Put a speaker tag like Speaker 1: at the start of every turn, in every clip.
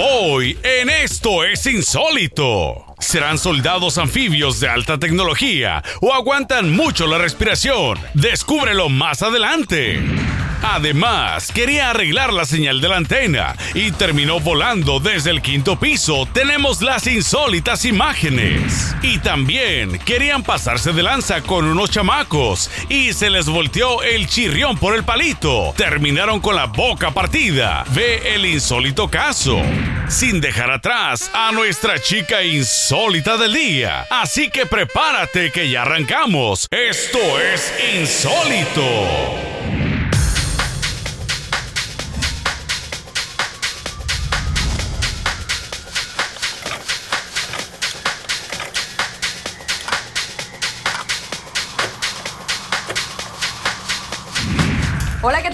Speaker 1: Hoy en Esto es Insólito. ¿Serán soldados anfibios de alta tecnología o aguantan mucho la respiración? Descúbrelo más adelante. Además, quería arreglar la señal de la antena y terminó volando desde el quinto piso. Tenemos las insólitas imágenes. Y también querían pasarse de lanza con unos chamacos y se les volteó el chirrión por el palito. Terminaron con la boca partida. Ve el insólito caso. Sin dejar atrás a nuestra chica insólita del día. Así que prepárate que ya arrancamos. Esto es insólito.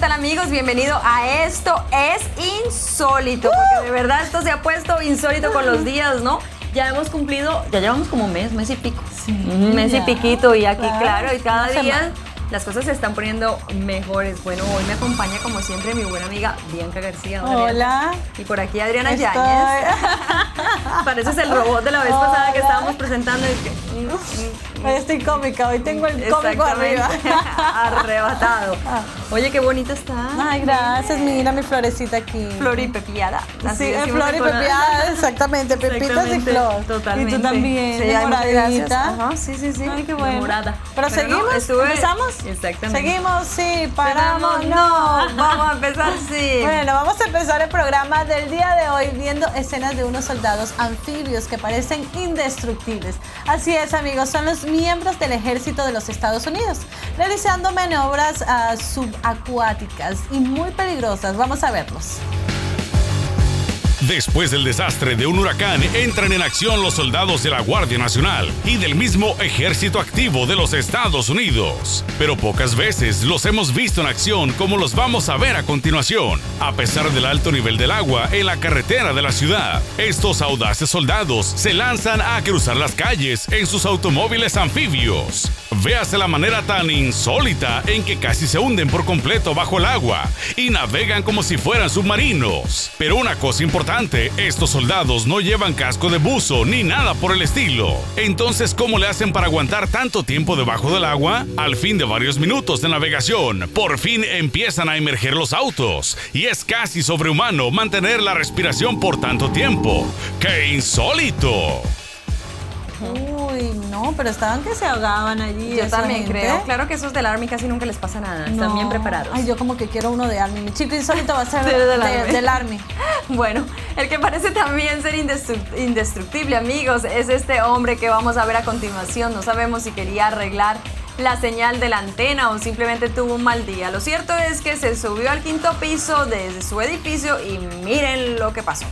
Speaker 2: Hola, ¿qué tal amigos? Bienvenido a Esto es Insólito, porque de verdad esto se ha puesto insólito con los días, ¿no? Ya hemos cumplido, ya llevamos como un mes, mes y pico. un mes y piquito y aquí,
Speaker 3: Claro,
Speaker 2: claro, y cada día
Speaker 3: semana.
Speaker 2: Las cosas se están poniendo mejores. Bueno, hoy me acompaña como siempre mi buena amiga Bianca García. Hola. Y por aquí Adriana
Speaker 3: Estoy-
Speaker 2: Yáñez. Pareces el robot de la vez pasada que estábamos presentando. y que, mm, mm,
Speaker 3: Hoy estoy cómica, hoy tengo el cómico arriba.
Speaker 2: Arrebatado. Oye, qué bonito está.
Speaker 3: Ay, gracias, mira mi florecita aquí.
Speaker 2: Floripepiada.
Speaker 3: Sí, es flor y pepiada, exactamente, pepitas y flor.
Speaker 2: Totalmente.
Speaker 3: Y tú también,
Speaker 2: Sí. Ajá, sí, sí, sí.
Speaker 3: Ay, qué bueno.
Speaker 2: Demorada.
Speaker 3: Pero, seguimos,
Speaker 2: estuve-
Speaker 3: ¿empezamos?
Speaker 2: Exactamente.
Speaker 3: Seguimos, sí, paramos, no.
Speaker 2: no. Vamos a empezar, sí.
Speaker 3: Bueno, vamos a empezar el programa del día de hoy viendo escenas de unos soldados anfibios que parecen indestructibles. Así es, amigos, son los miembros del ejército de los Estados Unidos, realizando maniobras ah, subacuáticas y muy peligrosas. Vamos a verlos.
Speaker 1: Después del desastre de un huracán, entran en acción los soldados de la Guardia Nacional y del mismo ejército activo de los Estados Unidos. Pero pocas veces los hemos visto en acción como los vamos a ver a continuación. A pesar del alto nivel del agua en la carretera de la ciudad, estos audaces soldados se lanzan a cruzar las calles en sus automóviles anfibios. Véase la manera tan insólita en que casi se hunden por completo bajo el agua y navegan como si fueran submarinos. Pero una cosa importante, estos soldados no llevan casco de buzo ni nada por el estilo. Entonces, ¿cómo le hacen para aguantar tanto tiempo debajo del agua? Al fin de varios minutos de navegación, por fin empiezan a emerger los autos y es casi sobrehumano mantener la respiración por tanto tiempo. ¡Qué insólito!
Speaker 3: Uy, no, pero estaban que se ahogaban allí.
Speaker 2: Yo también
Speaker 3: gente.
Speaker 2: creo. Claro que esos del Army casi nunca les pasa nada. Están
Speaker 3: No.
Speaker 2: bien preparados.
Speaker 3: Ay, yo como que quiero uno de Army. Mi chico insólito va a ser
Speaker 2: Sí,
Speaker 3: de-
Speaker 2: del Army.
Speaker 3: del Army.
Speaker 2: Bueno, el que parece también ser indestru- indestructible, amigos, es este hombre que vamos a ver a continuación. No sabemos si quería arreglar la señal de la antena o simplemente tuvo un mal día. Lo cierto es que se subió al quinto piso de su edificio y miren lo que pasó.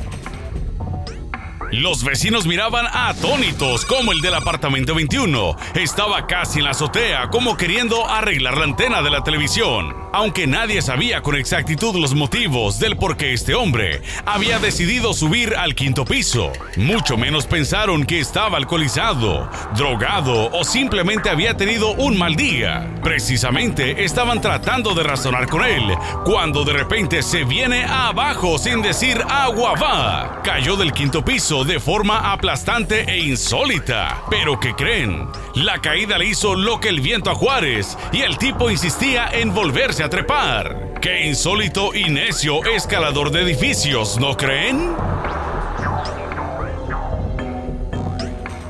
Speaker 1: Los vecinos miraban atónitos como el del apartamento 21. Estaba casi en la azotea como queriendo arreglar la antena de la televisión. Aunque nadie sabía con exactitud los motivos del por qué este hombre había decidido subir al quinto piso. Mucho menos pensaron que estaba alcoholizado, drogado o simplemente había tenido un mal día. Precisamente estaban tratando de razonar con él cuando de repente se viene abajo sin decir agua va. Cayó del quinto piso de forma aplastante e insólita. Pero ¿qué creen? La caída le hizo lo que el viento a Juárez y el tipo insistía en volverse a trepar. Qué insólito y necio escalador de edificios, ¿no creen?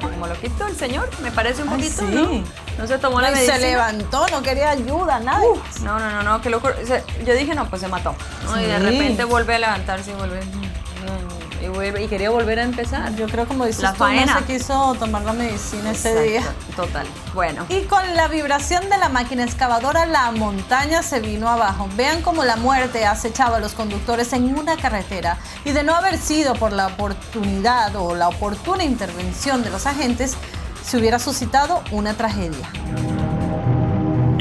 Speaker 2: Como lo quitó el señor, me parece un
Speaker 3: Ay,
Speaker 2: poquito,
Speaker 3: sí.
Speaker 2: ¿no? No se tomó la
Speaker 3: Ay,
Speaker 2: medicina.
Speaker 3: se levantó, no quería ayuda, nada.
Speaker 2: No, no, no, no, o sea, yo dije, no, pues se mató. ¿no? Y de repente vuelve a levantarse y vuelve. mm, Y, vuelve- y quería volver a empezar.
Speaker 3: Yo creo como dices
Speaker 2: La
Speaker 3: tú,
Speaker 2: faena.
Speaker 3: no se quiso tomar la medicina ese día.
Speaker 2: Exacto, Total. Bueno.
Speaker 3: Y con la vibración de la máquina excavadora, la montaña se vino abajo. Vean cómo la muerte acechaba a los conductores en una carretera. Y de no haber sido por la oportunidad o la oportuna intervención de los agentes, se hubiera suscitado una tragedia.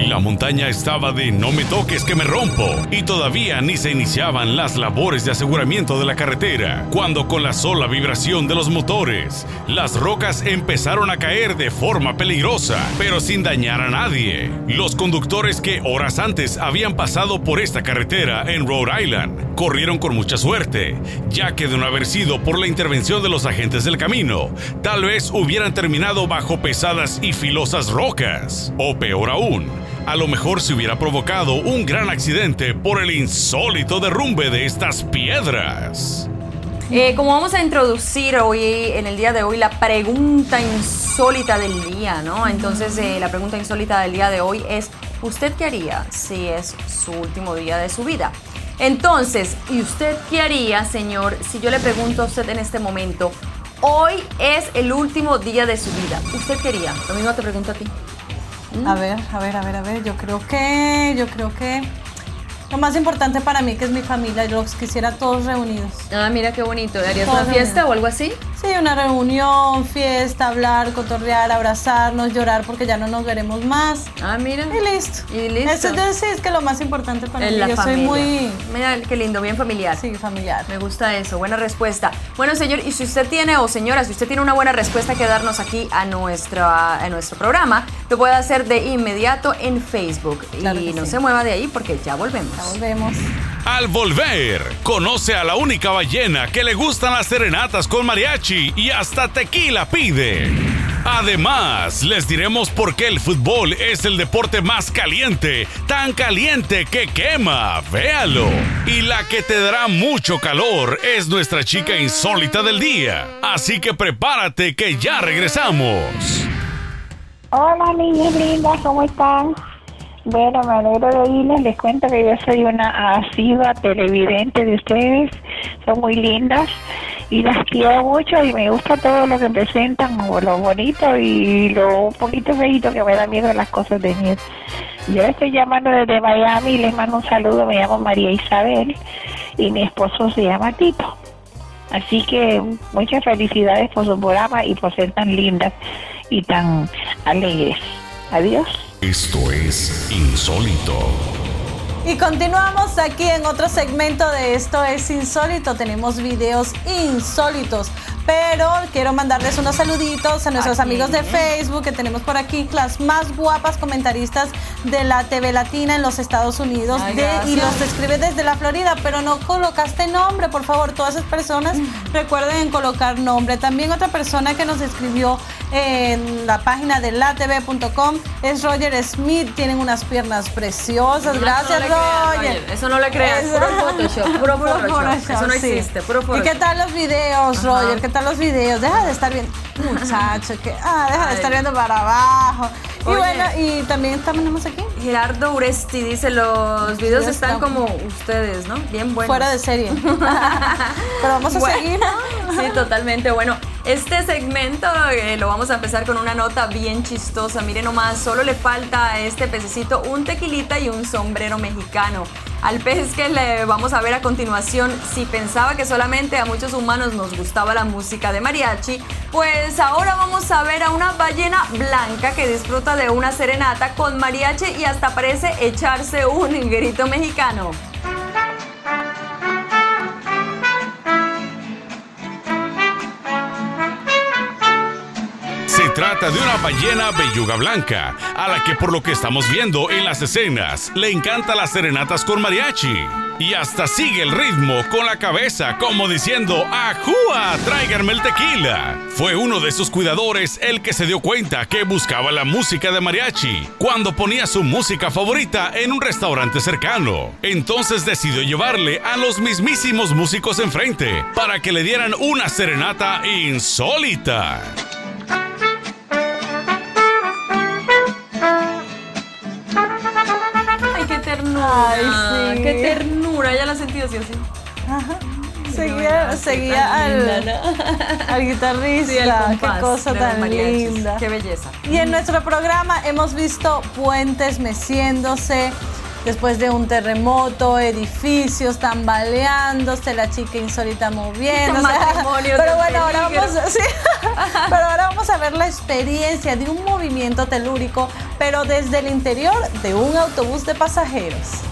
Speaker 1: La montaña estaba de no me toques que me rompo y todavía ni se iniciaban las labores de aseguramiento de la carretera cuando con la sola vibración de los motores las rocas empezaron a caer de forma peligrosa pero sin dañar a nadie. Los conductores que horas antes habían pasado por esta carretera en Rhode Island corrieron con mucha suerte ya que de no haber sido por la intervención de los agentes del camino tal vez hubieran terminado bajo pesadas y filosas rocas o peor aún a lo mejor se hubiera provocado un gran accidente por el insólito derrumbe de estas piedras.
Speaker 2: Eh, como vamos a introducir hoy, en el día de hoy, la pregunta insólita del día, ¿no? Entonces, eh, la pregunta insólita del día de hoy es, ¿usted qué haría si es su último día de su vida? Entonces, ¿y usted qué haría, señor, si yo le pregunto a usted en este momento, hoy es el último día de su vida? ¿Usted qué haría? Lo mismo te pregunto a ti.
Speaker 3: A ver, a ver, a ver, a ver. Yo creo que, yo creo que lo más importante para mí que es mi familia. Yo los quisiera todos reunidos.
Speaker 2: Ah, mira qué bonito. ¿Harías una fiesta o algo así?
Speaker 3: Sí, una reunión, fiesta, hablar, cotorrear, abrazarnos, llorar porque ya no nos veremos más.
Speaker 2: Ah, mira.
Speaker 3: Y listo.
Speaker 2: Y listo.
Speaker 3: Eso sí es que lo más importante para
Speaker 2: En
Speaker 3: mí.
Speaker 2: la
Speaker 3: Yo soy
Speaker 2: familia.
Speaker 3: muy
Speaker 2: Mira qué lindo, bien familiar.
Speaker 3: sí, familiar.
Speaker 2: Me gusta eso, buena respuesta. Bueno, señor, y si usted tiene, o señora, si usted tiene una buena respuesta que darnos aquí a, nuestra, a nuestro programa, lo puede hacer de inmediato en Facebook.
Speaker 3: Claro
Speaker 2: y no
Speaker 3: sí.
Speaker 2: se mueva de ahí porque ya volvemos.
Speaker 3: Volvemos.
Speaker 1: Al volver, conoce a la única ballena que le gustan las serenatas con mariachi y hasta tequila pide. Además, les diremos por qué el fútbol es el deporte más caliente, tan caliente que quema, véalo. Y la que te dará mucho calor es nuestra chica insólita del día. Así que prepárate que ya regresamos.
Speaker 4: Hola niñas lindas, ¿cómo están? Bueno, me alegro de oírles. Les cuento que yo soy una asidua televidente de ustedes. Son muy lindas y las quiero mucho y me gusta todo lo que presentan, lo bonito y lo poquito feito que me da miedo las cosas de miedo. Yo estoy llamando desde Miami y les mando un saludo. Me llamo María Isabel y mi esposo se llama Tito. Así que muchas felicidades por su programa y por ser tan lindas y tan alegres. Adiós.
Speaker 1: Esto es insólito.
Speaker 3: Y continuamos aquí en otro segmento de Esto es Insólito. Tenemos videos insólitos. Pero quiero mandarles unos saluditos a nuestros
Speaker 2: ¿A
Speaker 3: amigos de? Facebook que tenemos por aquí, las más guapas comentaristas de la TV Latina en los Estados Unidos.
Speaker 2: Ay,
Speaker 3: de- y los escribe desde la Florida, pero no colocaste nombre, por favor. Todas esas personas recuerden colocar nombre. También otra persona que nos escribió en la página de latv.com es Roger Smith. Tienen unas piernas preciosas. Gracias,
Speaker 2: no
Speaker 3: Roger.
Speaker 2: Eso no le creas, puro Photoshop, puro
Speaker 3: Puro
Speaker 2: Photoshop.
Speaker 3: Photoshop,
Speaker 2: Eso no
Speaker 3: sí.
Speaker 2: existe, puro
Speaker 3: ¿Y
Speaker 2: Photoshop.
Speaker 3: qué tal los videos,
Speaker 2: Ajá.
Speaker 3: Roger? ¿Qué tal los videos? Deja de estar viendo, muchacho, que ah, deja de estar viendo para abajo. Y
Speaker 2: Oye.
Speaker 3: bueno, y también tenemos aquí
Speaker 2: Gerardo Uresti dice, los videos
Speaker 3: Sí,
Speaker 2: están
Speaker 3: está-
Speaker 2: como ustedes, ¿no? Bien buenos.
Speaker 3: fuera de serie. Pero vamos a
Speaker 2: Bueno,
Speaker 3: seguir, ¿no?
Speaker 2: Sí, totalmente. Bueno, este segmento eh, lo vamos a empezar con una nota bien chistosa. Miren nomás, solo le falta a este pececito un tequilita y un sombrero mexicano. Al pez que le vamos a ver a continuación, si pensaba que solamente a muchos humanos nos gustaba la música de mariachi, pues ahora vamos a ver a una ballena blanca que disfruta de una serenata con mariachi y hasta parece echarse un grito mexicano.
Speaker 1: Trata de una ballena belluga blanca, a la que por lo que estamos viendo en las escenas, le encanta las serenatas con mariachi. Y hasta sigue el ritmo con la cabeza, como diciendo, ¡Ajúa! ¡Tráiganme el tequila! Fue uno de sus cuidadores el que se dio cuenta que buscaba la música de mariachi cuando ponía su música favorita en un restaurante cercano. Entonces decidió llevarle a los mismísimos músicos enfrente para que le dieran una serenata insólita.
Speaker 2: Ay,
Speaker 3: sí.
Speaker 2: Qué ternura. Ya la sentí así, así.
Speaker 3: Seguía,
Speaker 2: Ay,
Speaker 3: seguía
Speaker 2: tan
Speaker 3: al,
Speaker 2: linda, ¿no?
Speaker 3: al guitarrista.
Speaker 2: Sí,
Speaker 3: Qué cosa tan linda.
Speaker 2: Qué belleza.
Speaker 3: Y en nuestro programa hemos visto puentes meciéndose, después de un terremoto, edificios tambaleándose, la chica insólita moviéndose. Pero bueno, ahora vamos, pero ahora vamos a ver la experiencia de un movimiento telúrico, pero desde el interior de un autobús de pasajeros.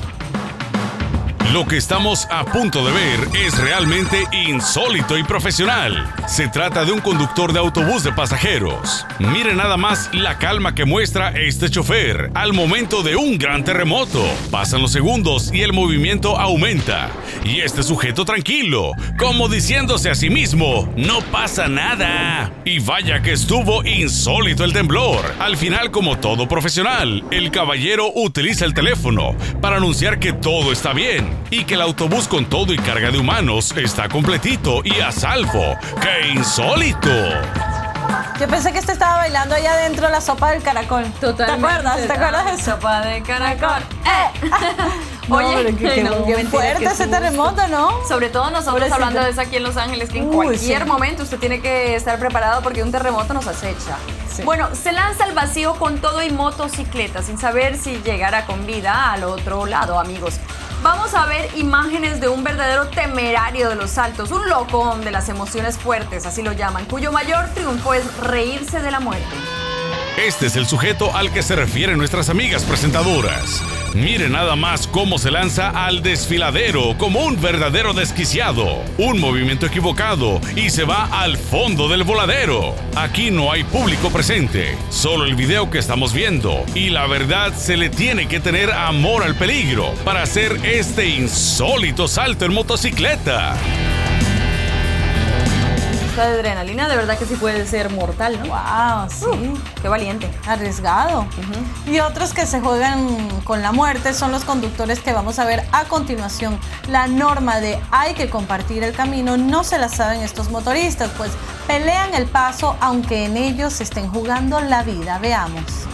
Speaker 1: Lo que estamos a punto de ver es realmente insólito y profesional. Se trata de un conductor de autobús de pasajeros. Mire nada más la calma que muestra este chofer al momento de un gran terremoto. Pasan los segundos y el movimiento aumenta. Y este sujeto tranquilo, como diciéndose a sí mismo, no pasa nada. Y vaya que estuvo insólito el temblor. Al final, como todo profesional, el caballero utiliza el teléfono para anunciar que todo está bien y que el autobús con todo y carga de humanos está completito y a salvo. ¡Qué insólito!
Speaker 3: Yo pensé que este estaba bailando allá adentro la sopa del caracol.
Speaker 2: Totalmente. ¿Te
Speaker 3: acuerdas? ¿Te acuerdas de eso?
Speaker 2: Sopa de caracol. ¡Eh!
Speaker 3: Oye, qué, fuerte ese terremoto, ¿no?
Speaker 2: Sobre todo nosotros hablando de eso aquí en Los Ángeles, que en cualquier momento usted tiene que estar preparado porque un terremoto nos acecha. Bueno, se lanza al vacío con todo y motocicleta, sin saber si llegará con vida al otro lado, amigos. Vamos a ver imágenes de un verdadero temerario de los saltos, un loco de las emociones fuertes, así lo llaman, cuyo mayor triunfo es reírse de la muerte.
Speaker 1: Este es el sujeto al que se refieren nuestras amigas presentadoras. Mire nada más cómo se lanza al desfiladero como un verdadero desquiciado, un movimiento equivocado y se va al fondo del voladero. Aquí no hay público presente, solo el video que estamos viendo y la verdad se le tiene que tener amor al peligro para hacer este insólito salto en motocicleta
Speaker 2: de adrenalina de verdad que sí puede ser mortal, ¿no?
Speaker 3: Wow, sí. Uh,
Speaker 2: qué valiente.
Speaker 3: Arriesgado. Y otros que se juegan con la muerte son los conductores que vamos a ver a continuación. La norma de hay que compartir el camino no se la saben estos motoristas, pues pelean el paso aunque en ellos estén jugando la vida. Veamos.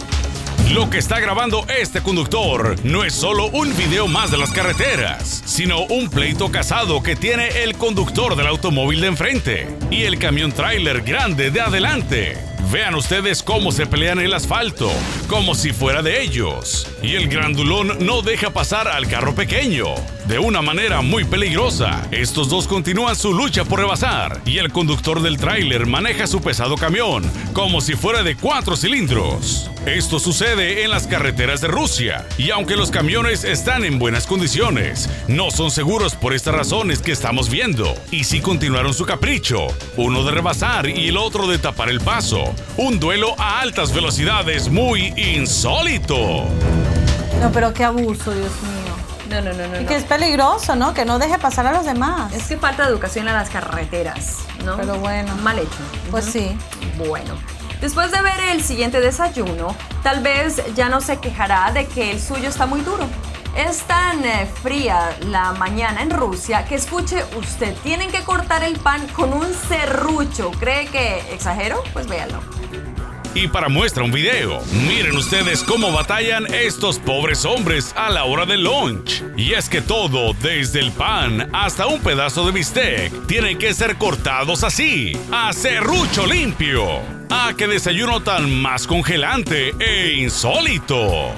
Speaker 1: Lo que está grabando este conductor no es solo un video más de las carreteras, sino un pleito casado que tiene el conductor del automóvil de enfrente y el camión tráiler grande de adelante. Vean ustedes cómo se pelean el asfalto, como si fuera de ellos. Y el grandulón no deja pasar al carro pequeño. De una manera muy peligrosa, estos dos continúan su lucha por rebasar y el conductor del tráiler maneja su pesado camión como si fuera de cuatro cilindros. Esto sucede en las carreteras de Rusia y aunque los camiones están en buenas condiciones, no son seguros por estas razones que estamos viendo y si continuaron su capricho, uno de rebasar y el otro de tapar el paso. Un duelo a altas velocidades muy insólito.
Speaker 3: No, pero qué abuso, Dios mío.
Speaker 2: No, no, no, no.
Speaker 3: Y que es peligroso, ¿no? Que no deje pasar a los demás.
Speaker 2: Es que falta educación en las carreteras, ¿no?
Speaker 3: Pero bueno.
Speaker 2: Mal hecho.
Speaker 3: Pues sí.
Speaker 2: Bueno. Después de ver el siguiente desayuno, tal vez ya no se quejará de que el suyo está muy duro. Es tan eh, fría la mañana en Rusia que escuche usted, tienen que cortar el pan con un serrucho. ¿Cree que exagero? Pues véalo.
Speaker 1: Y para muestra un video, miren ustedes cómo batallan estos pobres hombres a la hora del lunch. Y es que todo, desde el pan hasta un pedazo de bistec, tienen que ser cortados así, a serrucho limpio. ¡Ah, qué desayuno tan más congelante e insólito!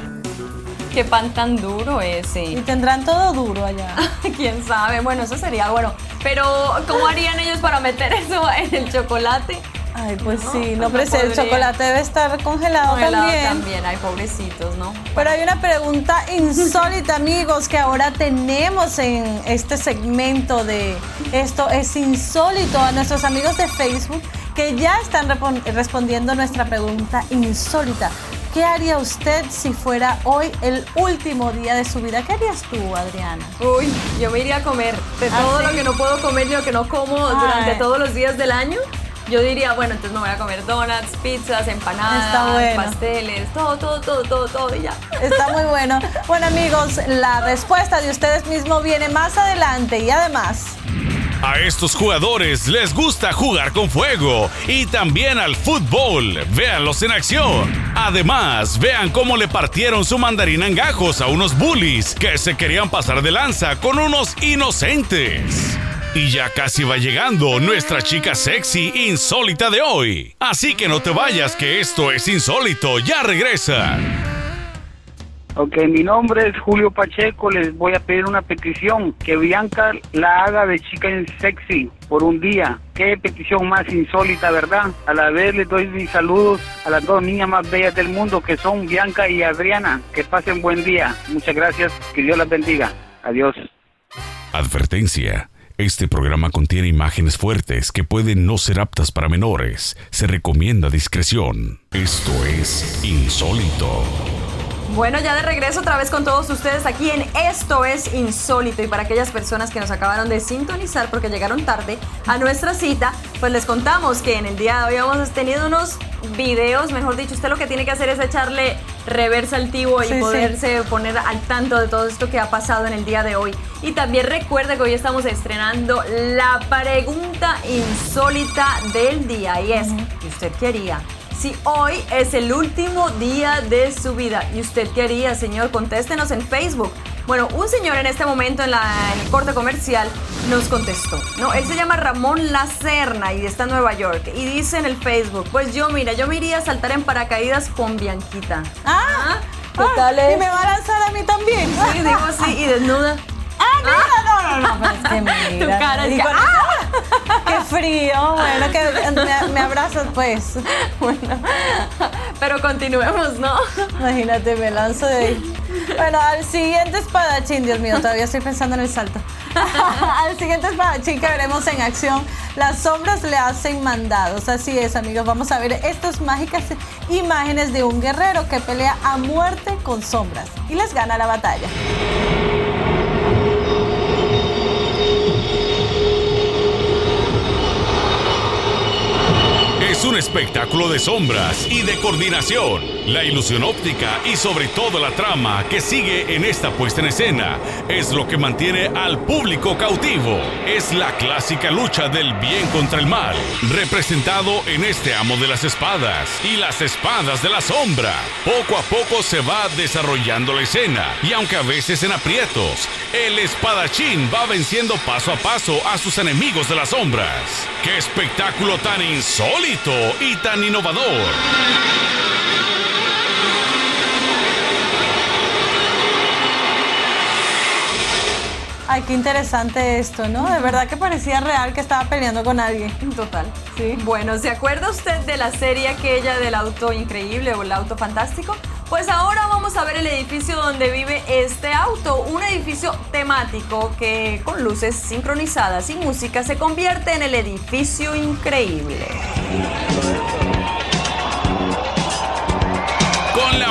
Speaker 2: Qué pan tan duro ese.
Speaker 3: Y tendrán todo duro allá.
Speaker 2: ¿Quién sabe? Bueno, eso sería bueno. Pero, ¿cómo harían ellos para meter eso en el chocolate?
Speaker 3: Ay, pues sí, no, pero el chocolate debe estar congelado, también.
Speaker 2: también, hay pobrecitos, ¿no?
Speaker 3: Pero hay una pregunta insólita, amigos, que ahora tenemos en este segmento de Esto es insólito a nuestros amigos de Facebook que ya están respondiendo nuestra pregunta insólita. ¿Qué haría usted si fuera hoy el último día de su vida? ¿Qué harías tú, Adriana?
Speaker 2: Uy, yo me iría a comer de ¿Ah, todo lo que no puedo comer y lo que no como durante todos los días del año. Yo diría, bueno, entonces me voy a comer donuts, pizzas, empanadas, pasteles, todo, todo, todo, todo, todo y ya.
Speaker 3: Está muy bueno. Bueno, amigos, la respuesta de ustedes mismos viene más adelante y además...
Speaker 1: A estos jugadores les gusta jugar con fuego y también al fútbol. Véanlos en acción. Además, vean cómo le partieron su mandarina en gajos a unos bullies que se querían pasar de lanza con unos inocentes. Y ya casi va llegando nuestra chica sexy insólita de hoy. Así que no te vayas que esto es insólito, ya regresa.
Speaker 5: Ok, mi nombre es Julio Pacheco. Les voy a pedir una petición que Bianca la haga de chica sexy por un día. Qué petición más insólita, ¿verdad? A la vez les doy mis saludos a las dos niñas más bellas del mundo que son Bianca y Adriana. Que pasen buen día. Muchas gracias. Que Dios las bendiga. Adiós.
Speaker 1: Advertencia. Este programa contiene imágenes fuertes que pueden no ser aptas para menores. Se recomienda discreción. Esto es insólito.
Speaker 2: Bueno, ya de regreso otra vez con todos ustedes aquí en Esto es Insólito y para aquellas personas que nos acabaron de sintonizar porque llegaron tarde a nuestra cita, pues les contamos que en el día de hoy hemos tenido unos videos, mejor dicho, usted lo que tiene que hacer es echarle reversa al tivo y
Speaker 3: sí.
Speaker 2: poderse poner al tanto de todo esto que ha pasado en el día de hoy. Y también recuerde que hoy estamos estrenando la pregunta insólita del día y es, ¿y usted qué haría? Si hoy es el último día de su vida, ¿y usted qué haría, señor? Contéstenos en Facebook. Bueno, un señor en este momento en, la, en el corte comercial nos contestó. No, él se llama Ramón Lacerna y está en Nueva York. Y dice en el Facebook, pues yo, mira, yo me iría a saltar en paracaídas con Bianquita.
Speaker 3: Ah,
Speaker 2: ¿Qué
Speaker 3: ah,
Speaker 2: tal
Speaker 3: Y me va a lanzar a mí también.
Speaker 2: Sí, digo sí, y desnuda.
Speaker 3: Ah, mira, no, no, no, pero es que mira.
Speaker 2: Tu cara es
Speaker 3: y
Speaker 2: que,
Speaker 3: con eso- Qué frío. Bueno, que me, me abrazas, pues.
Speaker 2: Bueno, pero continuemos, ¿no?
Speaker 3: Imagínate, me lanzo de ahí. Bueno, al siguiente espadachín, Dios mío, todavía estoy pensando en el salto. al siguiente espadachín que veremos en acción, las sombras le hacen mandados. Así es, amigos, vamos a ver estas mágicas imágenes de un guerrero que pelea a muerte con sombras y les gana la batalla.
Speaker 1: Es un espectáculo de sombras y de coordinación, la ilusión óptica y sobre todo la trama que sigue en esta puesta en escena es lo que mantiene al público cautivo. Es la clásica lucha del bien contra el mal, representado en este amo de las espadas y las espadas de la sombra. Poco a poco se va desarrollando la escena y aunque a veces en aprietos, el espadachín va venciendo paso a paso a sus enemigos de las sombras. ¡Qué espectáculo tan insólito y tan innovador!
Speaker 3: Ay, qué interesante esto, ¿no? De verdad que parecía real que estaba peleando con alguien.
Speaker 2: Total.
Speaker 3: Sí.
Speaker 2: Bueno, ¿se acuerda usted de la serie aquella del auto increíble o el auto fantástico? Pues ahora vamos a ver el edificio donde vive este auto, un edificio temático que con luces sincronizadas y música se convierte en el edificio increíble.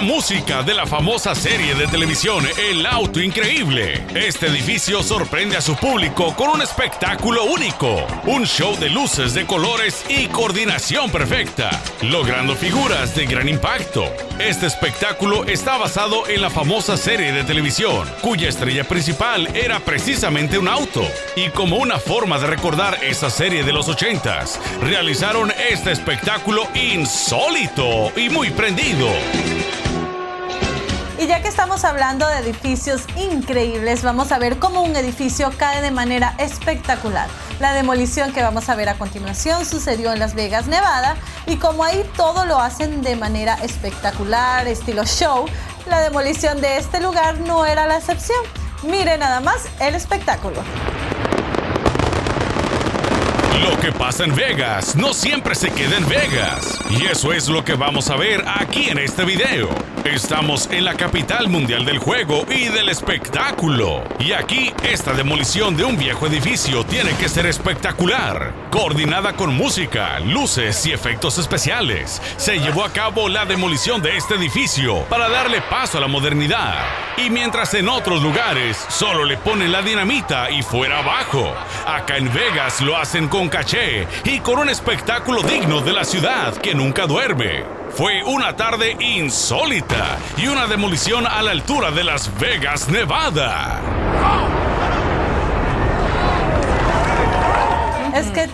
Speaker 1: Música de la famosa serie de televisión El Auto Increíble, este edificio sorprende a su público con un espectáculo único, un show de luces, de colores y coordinación perfecta, logrando figuras de gran impacto. Este espectáculo está basado en la famosa serie de televisión, cuya estrella principal era precisamente un auto, y como una forma de recordar esa serie de los 80s, realizaron este espectáculo insólito y muy prendido.
Speaker 3: Y ya que estamos hablando de edificios increíbles, vamos a ver cómo un edificio cae de manera espectacular. La demolición que vamos a ver a continuación sucedió en Las Vegas, Nevada, y como ahí todo lo hacen de manera espectacular, estilo show, la demolición de este lugar no era la excepción. Mire nada más el espectáculo.
Speaker 1: Lo que pasa en Vegas no siempre se queda en Vegas. Y eso es lo que vamos a ver aquí en este video. Estamos en la capital mundial del juego y del espectáculo. Y aquí esta demolición de un viejo edificio tiene que ser espectacular. Coordinada con música, luces y efectos especiales, se llevó a cabo la demolición de este edificio para darle paso a la modernidad. Y mientras en otros lugares solo le ponen la dinamita y fuera abajo, acá en Vegas lo hacen con caché y con un espectáculo digno de la ciudad que nunca duerme. Fue una tarde insólita y una demolición a la altura de Las Vegas, Nevada.
Speaker 3: Es que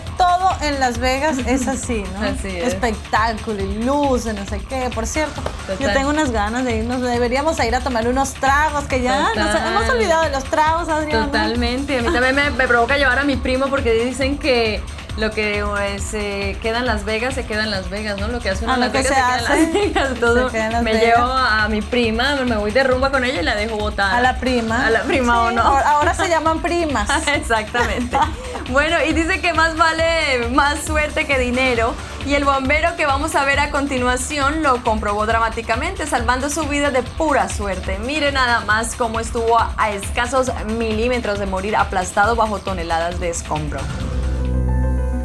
Speaker 3: en Las Vegas es así, ¿no?
Speaker 2: Así es.
Speaker 3: Espectáculo y luces, no sé qué. Por cierto, yo tengo unas ganas de irnos. Deberíamos ir a tomar unos tragos que ya nos hemos olvidado de los tragos, Adriana.
Speaker 2: Totalmente. A mí también me, me provoca llevar a mi primo porque dicen que lo que eh, se queda en Las Vegas se queda en Las Vegas, ¿no? Lo que hace uno
Speaker 3: Ah,
Speaker 2: en Las Vegas
Speaker 3: se
Speaker 2: queda en Las Vegas. Todo,
Speaker 3: en Las
Speaker 2: me
Speaker 3: Vegas.
Speaker 2: llevo a mi prima, me voy de rumba con ella y la dejo botada.
Speaker 3: A la prima.
Speaker 2: A la prima o no.
Speaker 3: Ahora, ahora se llaman primas.
Speaker 2: Exactamente. Bueno, y dice que más vale más suerte que dinero. Y el bombero que vamos a ver a continuación lo comprobó dramáticamente, salvando su vida de pura suerte. Mire nada más cómo estuvo a escasos milímetros de morir aplastado bajo toneladas de escombro.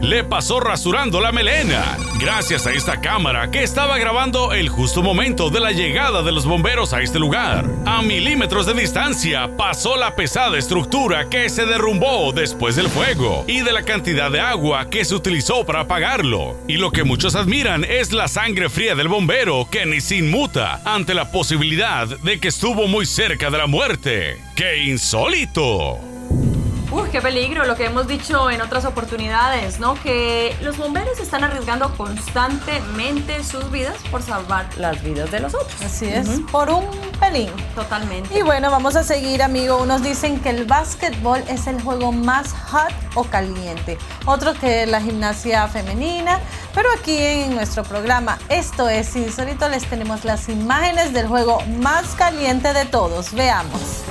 Speaker 1: Le pasó rasurando la melena, gracias a esta cámara que estaba grabando el justo momento de la llegada de los bomberos a este lugar. A milímetros de distancia pasó la pesada estructura que se derrumbó después del fuego y de la cantidad de agua que se utilizó para apagarlo. Y lo que muchos admiran es la sangre fría del bombero que ni se inmuta ante la posibilidad de que estuvo muy cerca de la muerte. ¡Qué insólito!
Speaker 2: Qué peligro, lo que hemos dicho en otras oportunidades, ¿no? Que los bomberos están arriesgando constantemente sus vidas por salvar las vidas de los otros.
Speaker 3: Así es, por un pelín.
Speaker 2: Totalmente.
Speaker 3: Y bueno, vamos a seguir, amigo. Unos dicen que el básquetbol es el juego más hot o caliente. Otros que la gimnasia femenina. Pero aquí en nuestro programa Esto es Insólito les tenemos las imágenes del juego más caliente de todos. Veamos.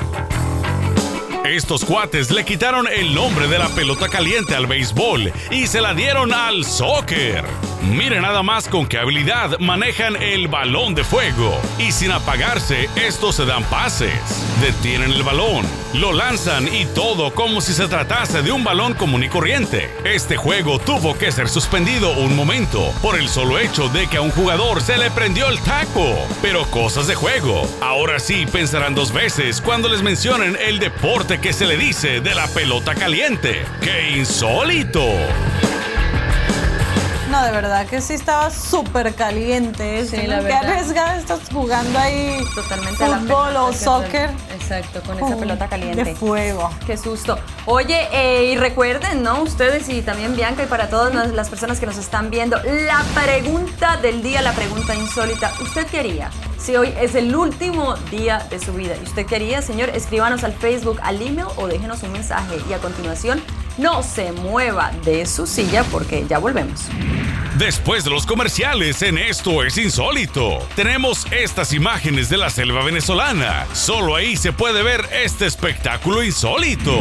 Speaker 1: Estos cuates le quitaron el nombre de la pelota caliente al béisbol y se la dieron al soccer. Miren nada más con qué habilidad manejan el balón de fuego y sin apagarse estos se dan pases. Detienen el balón, lo lanzan y todo como si se tratase de un balón común y corriente. Este juego tuvo que ser suspendido un momento por el solo hecho de que a un jugador se le prendió el taco. Pero cosas de juego. Ahora sí pensarán dos veces cuando les mencionen el deporte que se le dice de la pelota caliente. ¡Qué insólito!
Speaker 3: No, de verdad que sí estaba súper caliente.
Speaker 2: Sí, la
Speaker 3: Qué arriesgada estás jugando ahí
Speaker 2: Totalmente
Speaker 3: fútbol o soccer.
Speaker 2: Exacto, con esa pelota caliente.
Speaker 3: De fuego.
Speaker 2: Qué susto. Oye, eh, y recuerden, ¿no? Ustedes y también Bianca y para todas las- las personas que nos están viendo, la pregunta del día, la pregunta insólita. ¿Usted qué haría si hoy es el último día de su vida? ¿Y usted qué haría, señor? Escríbanos al Facebook, al email o déjenos un mensaje. Y a continuación, no se mueva de su silla porque ya volvemos.
Speaker 1: Después de los comerciales en Esto es Insólito, tenemos estas imágenes de la selva venezolana. Solo ahí se puede ver este espectáculo insólito.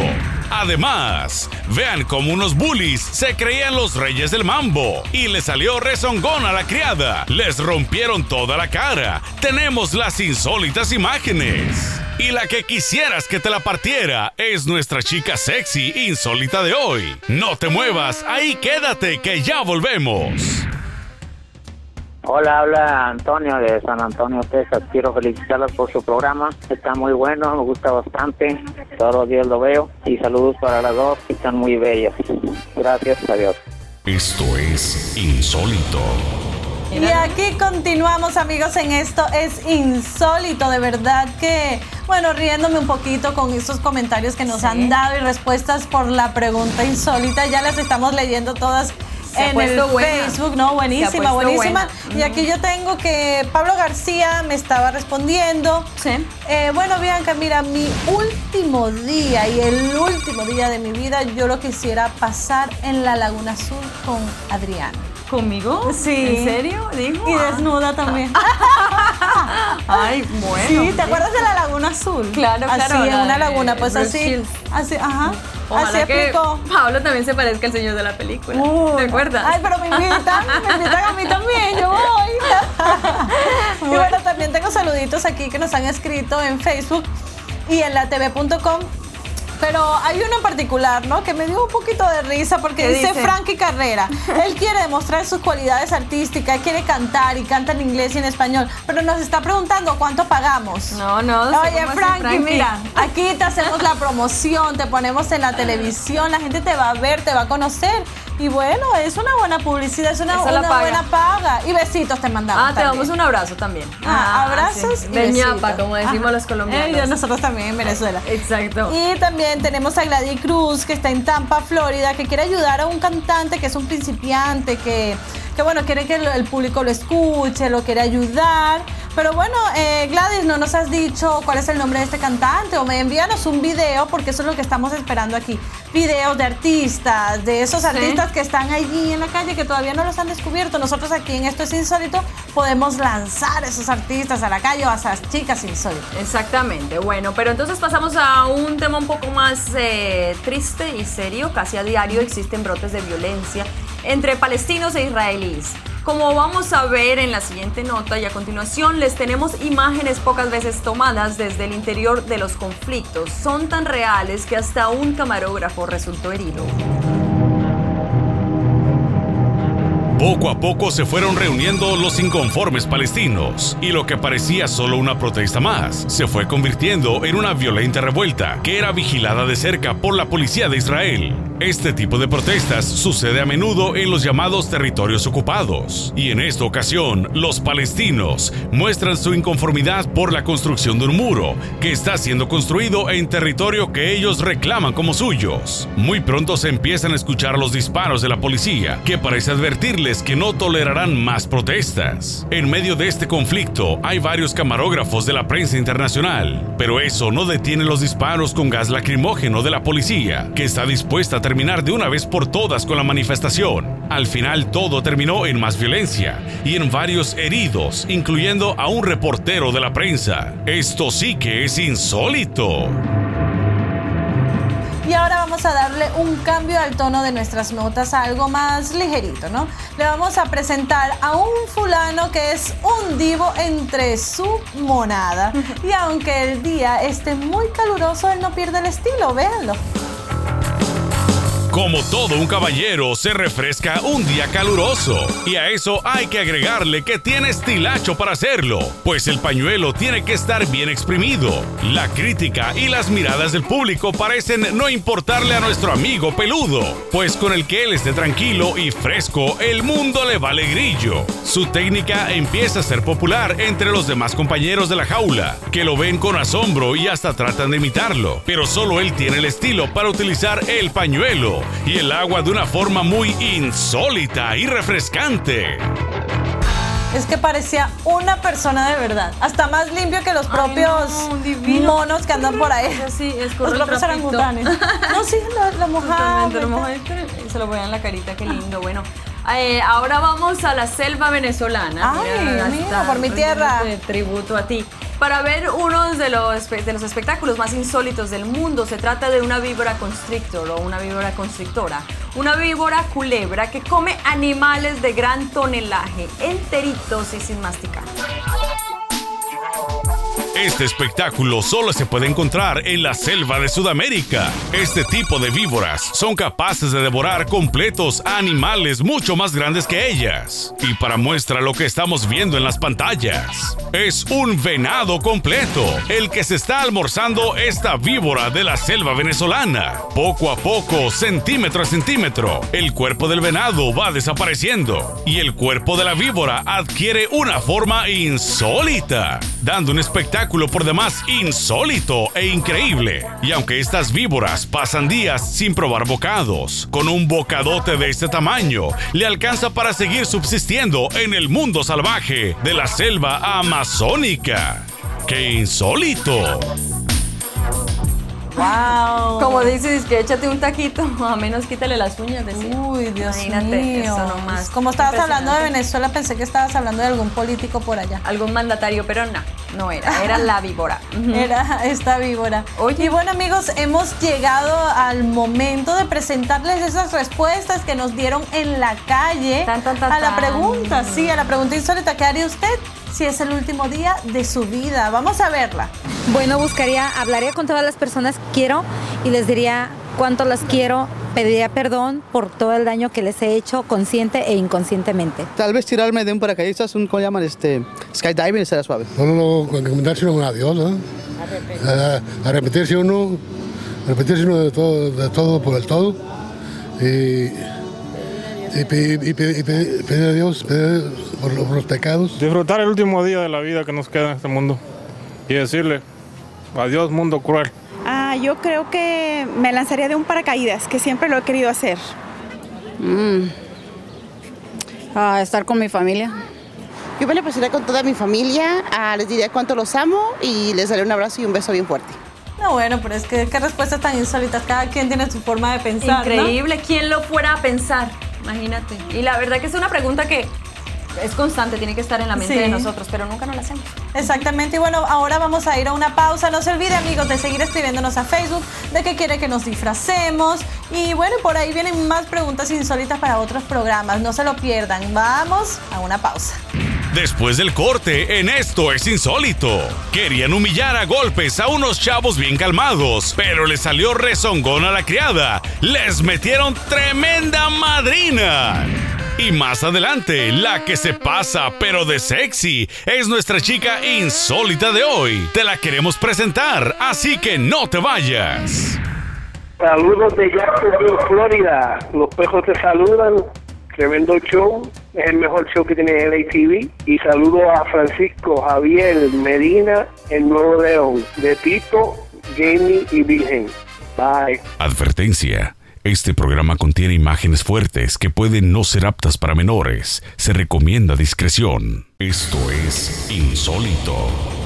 Speaker 1: Además, vean cómo unos bullies se creían los reyes del mambo y le salió rezongón a la criada. Les rompieron toda la cara. Tenemos las insólitas imágenes. Y la que quisieras que te la partiera es nuestra chica sexy insólita de hoy. No te muevas, ahí quédate que ya volvemos.
Speaker 6: Hola, habla Antonio de San Antonio, Texas. Quiero felicitarlos por su programa. Está muy bueno, me gusta bastante. Todos los días lo veo. Y saludos para las dos, que están muy bellas. Gracias, adiós.
Speaker 1: Esto es insólito.
Speaker 3: Y aquí continuamos amigos en esto es insólito, de verdad que, bueno, riéndome un poquito con estos comentarios que nos
Speaker 2: Sí.
Speaker 3: han dado y respuestas por la pregunta insólita, ya las estamos leyendo todas
Speaker 2: Se
Speaker 3: en el
Speaker 2: buena.
Speaker 3: Facebook, ¿no? Buenísima, buenísima.
Speaker 2: buena.
Speaker 3: Y aquí yo tengo que Pablo García me estaba respondiendo.
Speaker 2: Sí.
Speaker 3: Eh, bueno, Bianca, mira, mi último día y el último día de mi vida, yo lo quisiera pasar en la Laguna Azul con Adrián.
Speaker 2: ¿Conmigo?
Speaker 3: Sí.
Speaker 2: ¿En serio? Dijo.
Speaker 3: Y desnuda también.
Speaker 2: Ay, bueno.
Speaker 3: Sí, ¿te acuerdas de la Laguna Azul?
Speaker 2: Claro,
Speaker 3: así,
Speaker 2: claro,
Speaker 3: en
Speaker 2: la
Speaker 3: una laguna, pues
Speaker 2: Bruce
Speaker 3: así,
Speaker 2: Shields.
Speaker 3: así, ajá,
Speaker 2: Ojalá
Speaker 3: así explicó.
Speaker 2: Pablo también se parezca al señor de la película.
Speaker 3: Uh,
Speaker 2: ¿Te acuerdas?
Speaker 3: Ay, pero me invitan, me invitan a mí también, yo voy. y bueno, también tengo saluditos aquí que nos han escrito en Facebook y en la tv.com. Pero hay uno en particular, ¿no? Que me dio un poquito de risa porque
Speaker 2: ¿Qué
Speaker 3: dice,
Speaker 2: dice?
Speaker 3: Frankie Carrera. Él quiere demostrar sus cualidades artísticas, quiere cantar y canta en inglés y en español, pero nos está preguntando cuánto pagamos.
Speaker 2: No, no.
Speaker 3: Oye,
Speaker 2: ¿cómo así,
Speaker 3: Frankie, mira, aquí te hacemos la promoción, te ponemos en la televisión, la gente te va a ver, te va a conocer. Y bueno, es una buena publicidad, es una,
Speaker 2: paga.
Speaker 3: buena paga. Y besitos te mandamos.
Speaker 2: Ah, te
Speaker 3: también.
Speaker 2: damos un abrazo también.
Speaker 3: Ah, abrazos
Speaker 2: sí.
Speaker 3: y
Speaker 2: De
Speaker 3: besitos.
Speaker 2: ñapa, como decimos
Speaker 3: Ajá.
Speaker 2: los colombianos.
Speaker 3: Eh, nosotros también en Venezuela.
Speaker 2: Exacto.
Speaker 3: Y también tenemos a Gladys Cruz, que está en Tampa, Florida, que quiere ayudar a un cantante que es un principiante, que, que bueno, quiere que el, el público lo escuche, lo quiere ayudar. Pero bueno, eh, Gladys, no nos has dicho cuál es el nombre de este cantante o me envíanos un video porque eso es lo que estamos esperando aquí. Videos de artistas, de esos artistas que están allí en la calle que todavía no los han descubierto. Nosotros aquí en Esto es Insólito podemos lanzar esos artistas a la calle o a esas chicas insólitas.
Speaker 2: Exactamente, bueno, pero entonces pasamos a un tema un poco más eh, triste y serio. Casi a diario existen brotes de violencia entre palestinos e israelíes. Como vamos a ver en la siguiente nota y a continuación les tenemos imágenes pocas veces tomadas desde el interior de los conflictos. Son tan reales que hasta un camarógrafo resultó herido.
Speaker 1: Poco a poco se fueron reuniendo los inconformes palestinos y lo que parecía solo una protesta más se fue convirtiendo en una violenta revuelta que era vigilada de cerca por la policía de Israel. Este tipo de protestas sucede a menudo en los llamados territorios ocupados y en esta ocasión los palestinos muestran su inconformidad por la construcción de un muro que está siendo construido en territorio que ellos reclaman como suyos. Muy pronto se empiezan a escuchar los disparos de la policía que parece advertirles que no tolerarán más protestas. En medio de este conflicto hay varios camarógrafos de la prensa internacional, pero eso no detiene los disparos con gas lacrimógeno de la policía, que está dispuesta a terminar de una vez por todas con la manifestación. Al final todo terminó en más violencia y en varios heridos, incluyendo a un reportero de la prensa. Esto sí que es insólito.
Speaker 3: Y ahora vamos a darle un cambio al tono de nuestras notas, algo más ligerito, ¿no? Le vamos a presentar a un fulano que es un divo entre su monada. Y aunque el día esté muy caluroso, él no pierde el estilo, véanlo.
Speaker 1: Como todo un caballero, se refresca un día caluroso. Y a eso hay que agregarle que tiene estilacho para hacerlo, pues el pañuelo tiene que estar bien exprimido. La crítica y las miradas del público parecen no importarle a nuestro amigo peludo, pues con el que él esté tranquilo y fresco, el mundo le vale grillo. Su técnica empieza a ser popular entre los demás compañeros de la jaula, que lo ven con asombro y hasta tratan de imitarlo, pero solo él tiene el estilo para utilizar el pañuelo y el agua de una forma muy insólita y refrescante.
Speaker 3: Es que parecía una persona de verdad. Hasta más limpio que los propios monos que andan por ahí.
Speaker 2: Sí, es
Speaker 3: Los propios orangutanes. No, sí, lo, lo mojaba.
Speaker 2: Totalmente, lo mojaba y se lo ponían en la carita, qué lindo. Bueno, eh, ahora vamos a la selva venezolana.
Speaker 3: Ay, mira, por mi tierra.
Speaker 2: Tributo a ti. Para ver uno de los, de los espectáculos más insólitos del mundo, se trata de una víbora constrictor o una víbora constrictora. Una víbora culebra que come animales de gran tonelaje, enteritos y sin masticar.
Speaker 1: Este espectáculo solo se puede encontrar en la selva de Sudamérica. Este tipo de víboras son capaces de devorar completos animales mucho más grandes que ellas. Y para muestra lo que estamos viendo en las pantallas, es un venado completo, el que se está almorzando esta víbora de la selva venezolana. Poco a poco, centímetro a centímetro, el cuerpo del venado va desapareciendo y el cuerpo de la víbora adquiere una forma insólita, dando un espectáculo por demás insólito e increíble. Y aunque estas víboras pasan días sin probar bocados, con un bocadote de este tamaño le alcanza para seguir subsistiendo en el mundo salvaje de la selva amazónica. ¡Qué insólito!
Speaker 3: Wow.
Speaker 2: Como dices, que échate un taquito, a menos quítale las uñas. Decía.
Speaker 3: Uy, Dios
Speaker 2: Imagínate,
Speaker 3: mío.
Speaker 2: eso nomás.
Speaker 3: Como estabas hablando de. Venezuela, pensé que estabas hablando de algún político por allá.
Speaker 2: Algún mandatario, pero no, no era, era la víbora.
Speaker 3: Era esta víbora.
Speaker 2: Oye.
Speaker 3: Y bueno, amigos, hemos llegado al momento de presentarles esas respuestas que nos dieron en la calle
Speaker 2: Tan, tan, tan,
Speaker 3: a la pregunta, sí, a la pregunta insólita. ¿Qué haría usted si es el último día de su vida? Vamos a verla.
Speaker 7: Bueno, buscaría, hablaría con todas las personas que quiero y les diría cuánto las quiero, pediría perdón por todo el daño que les he hecho consciente e inconscientemente.
Speaker 8: Tal vez tirarme de un paracaidistas, un, ¿cómo llaman? Este, skydiving, será suave.
Speaker 9: No, no, no, encomendarse uno a Dios, ¿no? Arrepentirse uno, arrepentirse uno de todo, de todo por el todo. Y, y, pedir, y pedir- y pedir- pedir a Dios pedir por, lo- por los pecados.
Speaker 10: Disfrutar el último día de la vida que nos queda en este mundo y decirle adiós mundo cruel.
Speaker 11: Ah, yo creo que me lanzaría de un paracaídas, que siempre lo he querido hacer.
Speaker 12: a estar con mi familia. Yo me la pasaré con toda mi familia, ah, les diré cuánto los amo y les daré un abrazo y un beso bien fuerte.
Speaker 3: No, bueno, pero es que qué respuestas tan insólitas. Cada quien tiene su forma de pensar. ¿no?
Speaker 2: Increíble, ¿quién lo fuera a pensar? Imagínate. Y la verdad que es una pregunta que es constante, tiene que estar en la mente
Speaker 3: Sí.
Speaker 2: de nosotros, pero nunca nos la hacemos.
Speaker 3: Exactamente, y bueno, ahora vamos a ir a una pausa. No se olvide, amigos, de seguir escribiéndonos a Facebook, de que quiere que nos disfracemos. Y bueno, por ahí vienen más preguntas insólitas para otros programas. No se lo pierdan. Vamos a una pausa.
Speaker 1: Después del corte, en esto es insólito. Querían humillar a golpes a unos chavos bien calmados, pero les salió rezongón a la criada. Les metieron tremenda madrina. Y más adelante, la que se pasa, pero de sexy, es nuestra chica insólita de hoy. Te la queremos presentar, así que no te vayas.
Speaker 13: Saludos de Jacksonville, Florida. Los pejos te saludan. Tremendo show. Es el mejor show que tiene el ATV. Y saludo a Francisco Javier Medina en Nuevo León. De Tito, Jamie y Virgen. Bye.
Speaker 1: Advertencia. Este programa contiene imágenes fuertes que pueden no ser aptas para menores. Se recomienda discreción. Esto es insólito.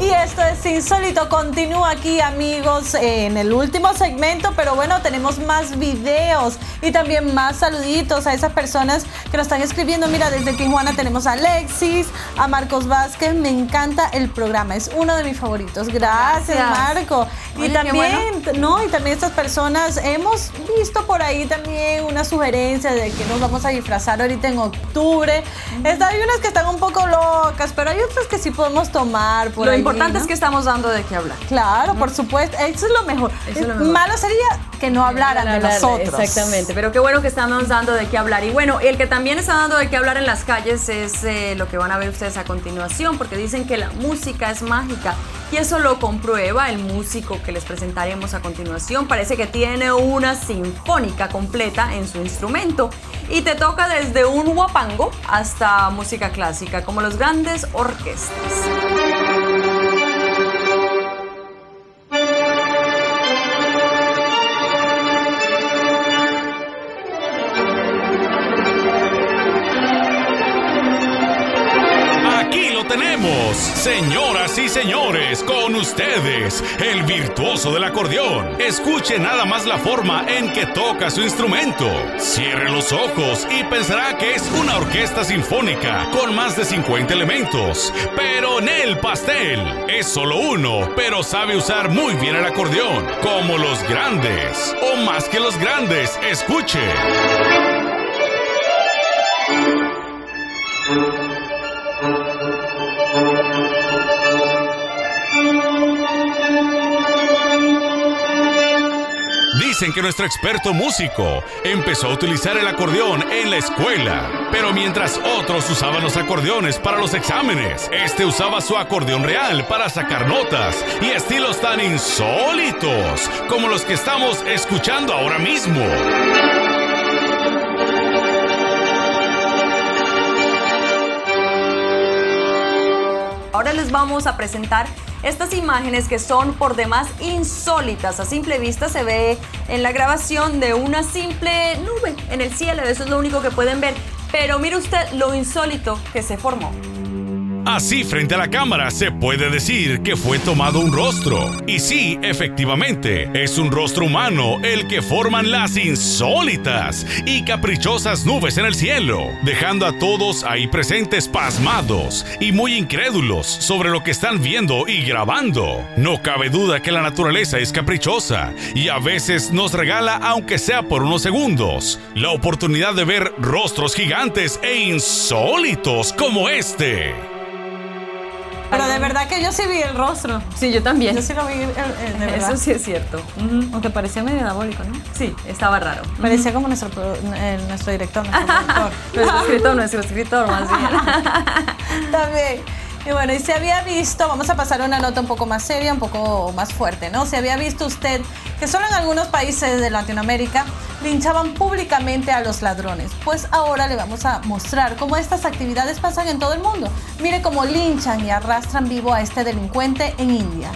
Speaker 3: Y esto es Insólito, continúa aquí amigos en el último segmento, pero bueno, tenemos más videos y también más saluditos a esas personas que nos están escribiendo. Mira, desde Tijuana tenemos a Alexis, a Marcos Vázquez, me encanta el programa, es uno de mis favoritos. Gracias,
Speaker 2: Gracias.
Speaker 3: Marco.
Speaker 2: Oye,
Speaker 3: y también,
Speaker 2: bueno.
Speaker 3: no, y también estas personas hemos visto por ahí también una sugerencia de que nos vamos a disfrazar ahorita en octubre. Está- hay unas que están un poco locas, pero hay otras que sí podemos tomar por
Speaker 2: Lo
Speaker 3: ahí,
Speaker 2: importante
Speaker 3: ¿no?
Speaker 2: es que estamos dando de qué hablar.
Speaker 3: Claro, por supuesto. Eso es lo mejor.
Speaker 2: Eso es lo mejor.
Speaker 3: Malo sería que no hablaran de
Speaker 2: Hablar,
Speaker 3: nosotros.
Speaker 2: Exactamente, pero qué bueno que estamos dando de qué hablar. Y bueno, el que también está dando de qué hablar en las calles es eh, lo que van a ver ustedes a continuación, porque dicen que la música es mágica. Y eso lo comprueba el músico que les presentaremos a continuación. Parece que tiene una sinfónica completa en su instrumento. Y te toca desde un guapango hasta música clásica, como los grandes orquestas.
Speaker 1: Señoras y señores, con ustedes, el virtuoso del acordeón. Escuche nada más la forma en que toca su instrumento. Cierre los ojos y pensará que es una orquesta sinfónica con más de 50 elementos. Pero en el pastel es solo uno, pero sabe usar muy bien el acordeón, como los grandes, o más que los grandes. Escuche. Dicen que nuestro experto músico empezó a utilizar el acordeón en la escuela, pero mientras otros usaban los acordeones para los exámenes, este usaba su acordeón real para sacar notas y estilos tan insólitos como los que estamos escuchando ahora mismo.
Speaker 2: Ahora les vamos a presentar estas imágenes que son por demás insólitas. A simple vista se ve en la grabación de una simple nube en el cielo. Eso es lo único que pueden ver. Pero mire usted lo insólito que se formó.
Speaker 1: Así frente a la cámara se puede decir que fue tomado un rostro. Y sí, efectivamente, es un rostro humano el que forman las insólitas y caprichosas nubes en el cielo, dejando a todos ahí presentes pasmados y muy incrédulos sobre lo que están viendo y grabando. No cabe duda que la naturaleza es caprichosa y a veces nos regala, aunque sea por unos segundos, la oportunidad de ver rostros gigantes e insólitos como este.
Speaker 3: Pero de verdad que yo sí vi el rostro.
Speaker 2: Sí, yo también.
Speaker 3: Yo sí lo vi, eh, eh, de verdad.
Speaker 2: Eso sí es cierto.
Speaker 3: Aunque parecía medio diabólico, ¿no?
Speaker 2: Sí, estaba raro.
Speaker 3: Parecía como nuestro, eh, nuestro director, nuestro productor.
Speaker 2: Nuestro escritor, nuestro escritor más bien.
Speaker 3: También. Y bueno, y se había visto, vamos a pasar una nota un poco más seria, un poco más fuerte, ¿no? Se había visto usted que solo en algunos países de Latinoamérica linchaban públicamente a los ladrones. Pues ahora le vamos a mostrar cómo estas actividades pasan en todo el mundo. Mire cómo linchan y arrastran vivo a este delincuente en India.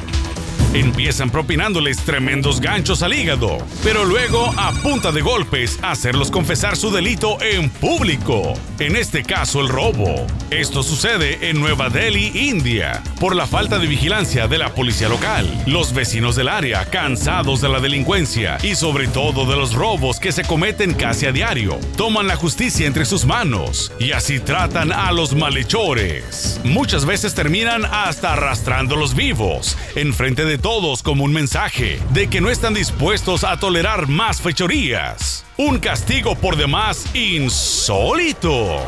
Speaker 1: Empiezan propinándoles tremendos ganchos al hígado, pero luego, a punta de golpes, hacerlos confesar su delito en público. En este caso, el robo. Esto sucede en Nueva Delhi, India, por la falta de vigilancia de la policía local. Los vecinos del área, cansados de la delincuencia y sobre todo de los robos que se cometen casi a diario, toman la justicia entre sus manos y así tratan a los malhechores. Muchas veces terminan hasta arrastrándolos vivos, enfrente de todos como un mensaje de que no están dispuestos a tolerar más fechorías. Un castigo por demás insólito.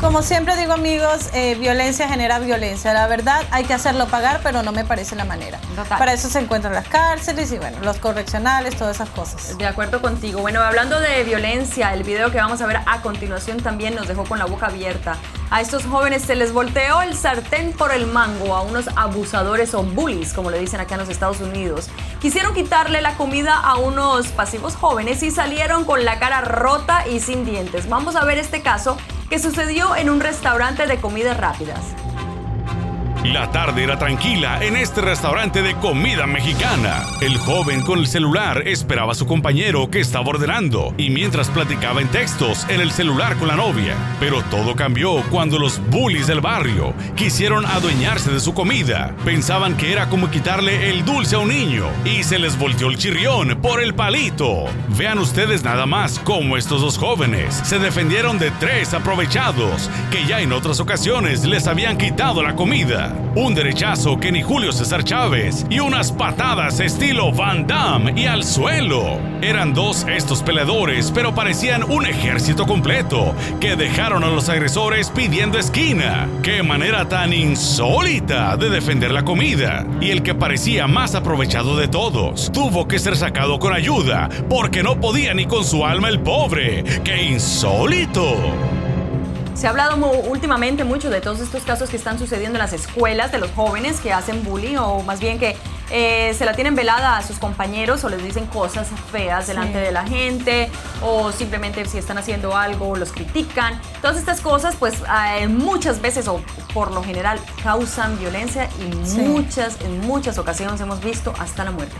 Speaker 3: Como siempre digo amigos, eh, violencia genera violencia. La verdad hay que hacerlo pagar, pero no me parece la manera. Para eso se encuentran las cárceles y bueno, los correccionales, todas esas cosas.
Speaker 2: De acuerdo contigo. Bueno, hablando de violencia, el video que vamos a ver a continuación también nos dejó con la boca abierta. A estos jóvenes se les volteó el sartén por el mango a unos abusadores o bullies, como le dicen acá en los Estados Unidos. Quisieron quitarle la comida a unos pasivos jóvenes y salieron con la cara rota y sin dientes. Vamos a ver este caso que sucedió en un restaurante de comidas rápidas.
Speaker 1: La tarde era tranquila en este restaurante de comida mexicana. El joven con el celular esperaba a su compañero que estaba ordenando y mientras platicaba en textos en el celular con la novia. Pero todo cambió cuando los bullies del barrio quisieron adueñarse de su comida. Pensaban que era como quitarle el dulce a un niño y se les volteó el chirrión por el palito. Vean ustedes nada más cómo estos dos jóvenes se defendieron de tres aprovechados que ya en otras ocasiones les habían quitado la comida un derechazo que ni Julio César Chávez y unas patadas estilo Van Damme y al suelo. Eran dos estos peleadores, pero parecían un ejército completo que dejaron a los agresores pidiendo esquina. Qué manera tan insólita de defender la comida. Y el que parecía más aprovechado de todos tuvo que ser sacado con ayuda porque no podía ni con su alma el pobre. ¡Qué insólito!
Speaker 2: Se ha hablado últimamente mucho de todos estos casos que están sucediendo en las escuelas de los jóvenes que hacen bullying o más bien que eh, se la tienen velada a sus compañeros o les dicen cosas feas delante de la gente o simplemente si están haciendo algo los critican. Todas estas cosas pues eh, muchas veces o por lo general causan violencia y muchas, en muchas ocasiones hemos visto hasta la muerte.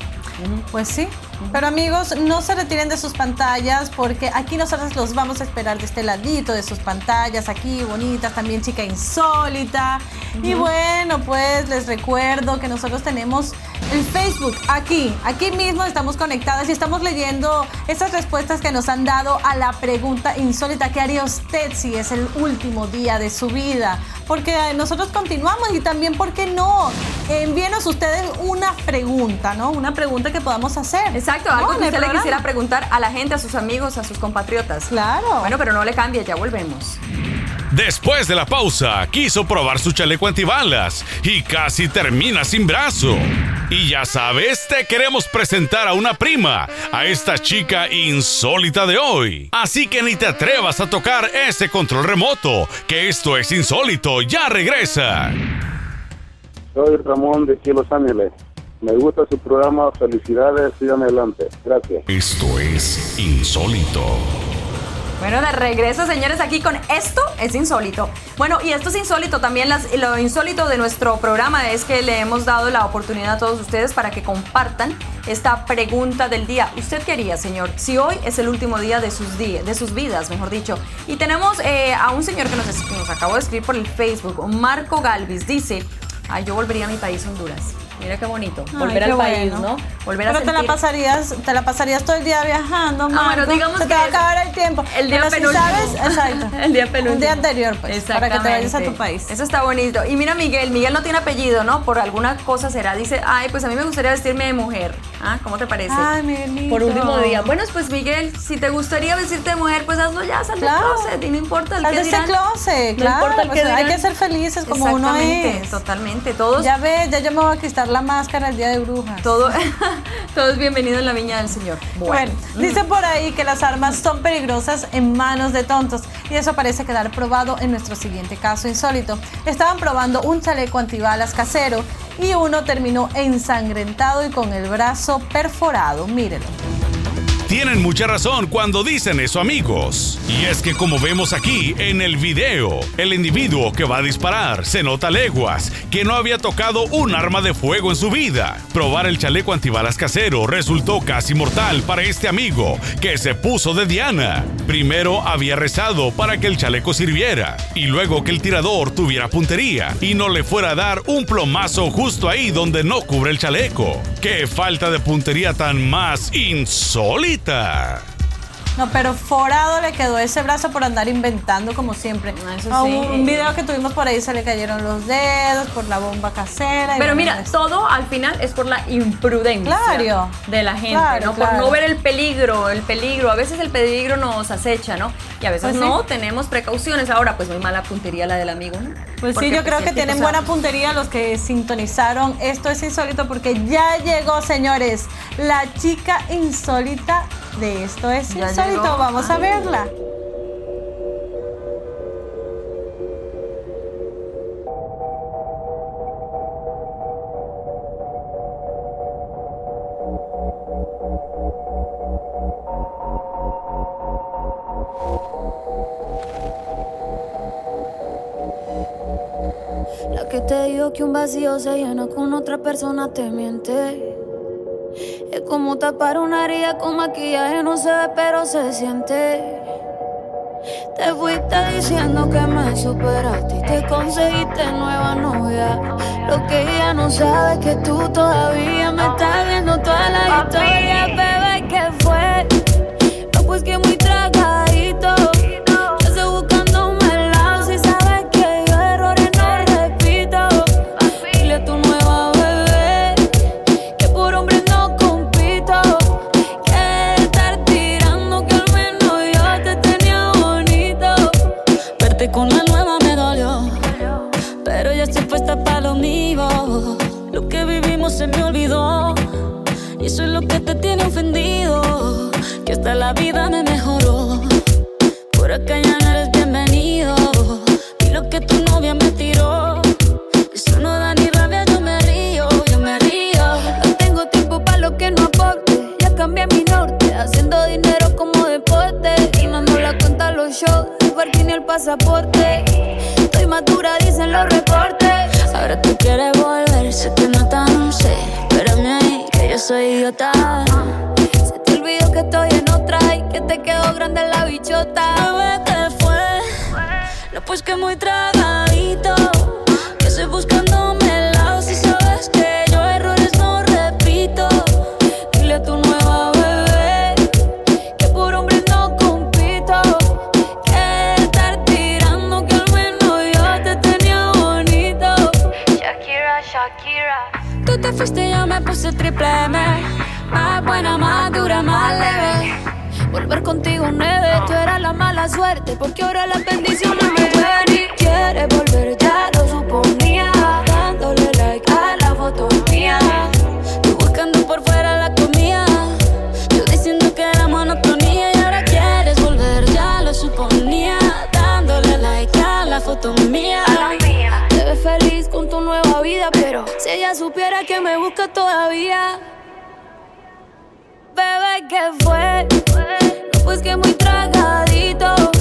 Speaker 3: Pues sí, pero amigos, no se retiren de sus pantallas porque aquí nosotros los vamos a esperar de este ladito de sus pantallas, aquí bonitas, también chica insólita. Y bueno, pues les recuerdo que nosotros tenemos el Facebook, aquí, aquí mismo estamos conectadas y estamos leyendo esas respuestas que nos han dado a la pregunta insólita, ¿qué haría usted si es el último día de su vida? Porque nosotros continuamos y también, ¿por qué no? Envíenos ustedes una pregunta, ¿no? Una pregunta que podamos hacer.
Speaker 2: Exacto, algo que usted le quisiera preguntar a la gente, a sus amigos, a sus compatriotas.
Speaker 3: Claro.
Speaker 2: Bueno, pero no le cambie, ya volvemos.
Speaker 1: Después de la pausa, quiso probar su chaleco antibalas y casi termina sin brazo. Y ya sabes, te queremos presentar a una prima, a esta chica insólita de hoy. Así que ni te atrevas a tocar ese control remoto, que esto es insólito, ya regresa.
Speaker 14: Soy Ramón de aquí Los Ángeles. Me gusta su programa, felicidades, sigan adelante. Gracias.
Speaker 1: Esto es insólito.
Speaker 2: Bueno, de regreso, señores, aquí con esto es insólito. Bueno, y esto es insólito también. lo insólito de nuestro programa es que le hemos dado la oportunidad a todos ustedes para que compartan esta pregunta del día. ¿Usted quería, señor, si hoy es el último día de sus, de sus vidas, mejor dicho? Y tenemos eh, a un señor que nos, nos acabó de escribir por el Facebook, Marco Galvis. Dice, ay, yo volvería a mi país, Honduras. Mira qué bonito. Volver al país, ¿no? Volver
Speaker 3: Pero te la pasarías, te la pasarías todo el día viajando,
Speaker 2: Ah, bueno, digamos
Speaker 3: Se te va a acabar el tiempo.
Speaker 2: El día
Speaker 3: Pero si sabes, exacto.
Speaker 2: el día penúltimo.
Speaker 3: Un día anterior, pues, para que te vayas a tu país.
Speaker 2: Eso está bonito. Y mira Miguel, Miguel no tiene apellido, ¿no? Por alguna cosa será. Dice, ay, pues a mí me gustaría vestirme de mujer. ¿Ah? ¿Cómo te parece?
Speaker 3: Ay, Miguelito.
Speaker 2: Por último día. Bueno, pues Miguel, si te gustaría vestirte de mujer, pues hazlo ya, sal del closet. Y no importa el
Speaker 3: Sal
Speaker 2: que
Speaker 3: de ese
Speaker 2: dirán.
Speaker 3: closet,
Speaker 2: No
Speaker 3: claro.
Speaker 2: importa el
Speaker 3: pues
Speaker 2: que
Speaker 3: hay
Speaker 2: dirán.
Speaker 3: que ser felices como uno es.
Speaker 2: Totalmente. Todos.
Speaker 3: Ya ves, ya yo me voy a quitar la máscara el día de brujas.
Speaker 2: Todo, todo es bienvenido en la viña del Señor.
Speaker 3: Bueno, dice por ahí que las armas son peligrosas en manos de tontos y eso parece quedar probado en nuestro siguiente caso insólito. Estaban probando un chaleco antibalas casero y uno terminó ensangrentado y con el brazo perforado. Mírenlo.
Speaker 1: Tienen mucha razón cuando dicen eso amigos. Y es que como vemos aquí en el video, el individuo que va a disparar se nota leguas que no había tocado un arma de fuego en su vida. Probar el chaleco antibalas casero resultó casi mortal para este amigo que se puso de Diana. Primero había rezado para que el chaleco sirviera y luego que el tirador tuviera puntería y no le fuera a dar un plomazo justo ahí donde no cubre el chaleco. ¡Qué falta de puntería tan más insólita! Никита.
Speaker 3: No, pero forado le quedó ese brazo por andar inventando como siempre.
Speaker 2: eso
Speaker 3: A
Speaker 2: sí.
Speaker 3: un, un video que tuvimos por ahí se le cayeron los dedos por la bomba casera.
Speaker 2: Pero mira, todo al final es por la imprudencia
Speaker 3: Claro.
Speaker 2: de la gente,
Speaker 3: Claro,
Speaker 2: ¿no? Por no ver el peligro, el peligro. A veces el peligro nos acecha, ¿no? Y a veces
Speaker 3: Pues sí.
Speaker 2: no, tenemos precauciones. Ahora, pues muy mala puntería la del amigo, ¿no?
Speaker 3: Pues
Speaker 2: Porque,
Speaker 3: sí, yo creo
Speaker 2: el
Speaker 3: que tienen buena puntería los que sintonizaron. Esto es insólito porque ya llegó, señores, la chica insólita de esto es
Speaker 2: Ya
Speaker 3: insólito. Vamos a verla.
Speaker 15: La que te dijo que un vacío se llena con otra persona te miente. Como tapar una herida con maquillaje, no se ve, pero se siente. Te fuiste diciendo que me superaste y te conseguiste nueva novia. Lo que ella no sabe es que tú todavía me estás viendo toda la historia, bebé, ¿qué fue? No, pues que muy pasaporte. Estoy madura, dicen los reportes. Ahora tú quieres volver, sé que no tan sé. Espérame ahí, que yo soy idiota. Se te olvidó que estoy en otra y que te quedó grande la bichota. Bebé, ¿qué fue? No, pues que muy tragadito. Que estoy buscándome me puse triple M. Más buena, más dura, más leve. Volver contigo nueve, tú eras la mala suerte Porque ahora las bendiciones me ven y quieres volver, ya supiera que me busca todavía Bebé, ¿qué fue? No, pues que muy tragadito.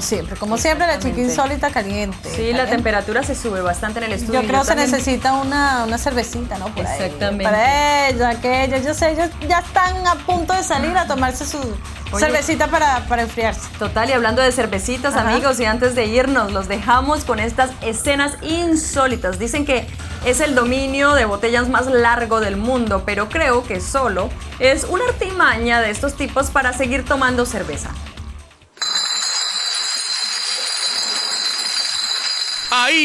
Speaker 3: Como siempre. Como siempre, la chica insólita caliente.
Speaker 2: Sí, la temperatura se sube bastante en el estudio.
Speaker 3: Yo creo que se
Speaker 2: también-
Speaker 3: necesita una, una cervecita, ¿no? Por ahí.
Speaker 2: Exactamente.
Speaker 3: Para ella, que yo sé, ellos ya están a punto de salir a tomarse su
Speaker 2: Oye.
Speaker 3: cervecita para, para enfriarse.
Speaker 2: Total, y hablando de cervecitas,
Speaker 3: Ajá.
Speaker 2: amigos, y antes de irnos, los dejamos con estas escenas insólitas. Dicen que es el dominio de botellas más largo del mundo, pero creo que solo es una artimaña de estos tipos para seguir tomando cerveza.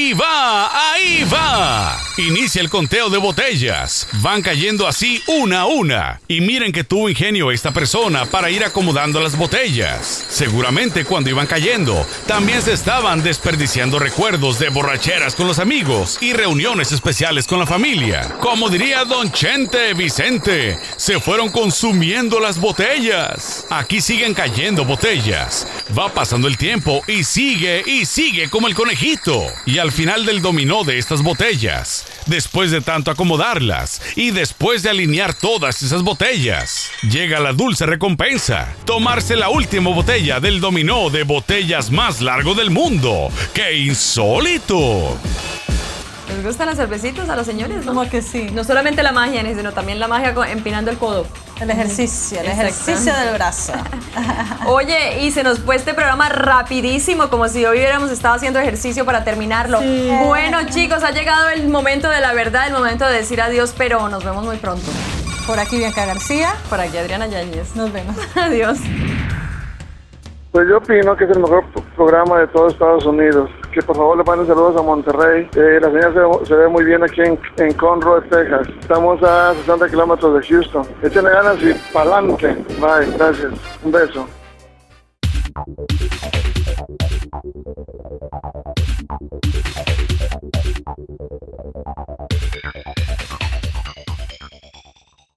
Speaker 1: Ahí va, ahí va. Inicia el conteo de botellas. Van cayendo así una a una. Y miren que tuvo ingenio esta persona para ir acomodando las botellas. Seguramente cuando iban cayendo, también se estaban desperdiciando recuerdos de borracheras con los amigos y reuniones especiales con la familia. Como diría don Chente Vicente, se fueron consumiendo las botellas. Aquí siguen cayendo botellas. Va pasando el tiempo y sigue y sigue como el conejito. Y al final del dominó de estas botellas, después de tanto acomodarlas y después de alinear todas esas botellas, llega la dulce recompensa, tomarse la última botella del dominó de botellas más largo del mundo. ¡Qué insólito!
Speaker 2: ¿Les gustan las cervecitas a los señores?
Speaker 3: Como que sí.
Speaker 2: No solamente la magia, sino también la magia empinando el codo.
Speaker 3: El ejercicio, el ejercicio del brazo.
Speaker 2: Oye, y se nos fue este programa rapidísimo, como si hoy hubiéramos estado haciendo ejercicio para terminarlo. Bueno, chicos, ha llegado el momento de la verdad, el momento de decir adiós, pero nos vemos muy pronto.
Speaker 3: Por aquí Bianca García.
Speaker 2: Por aquí Adriana Yáñez.
Speaker 3: Nos vemos.
Speaker 2: Adiós.
Speaker 16: Pues yo opino que es el mejor programa de todo Estados Unidos. Que por favor le manden saludos a Monterrey. Eh, la señal se, ve muy bien aquí en, en Conroe, Texas. Estamos a 60 kilómetros de Houston. Échenle ganas y pa'lante. Bye, gracias. Un beso.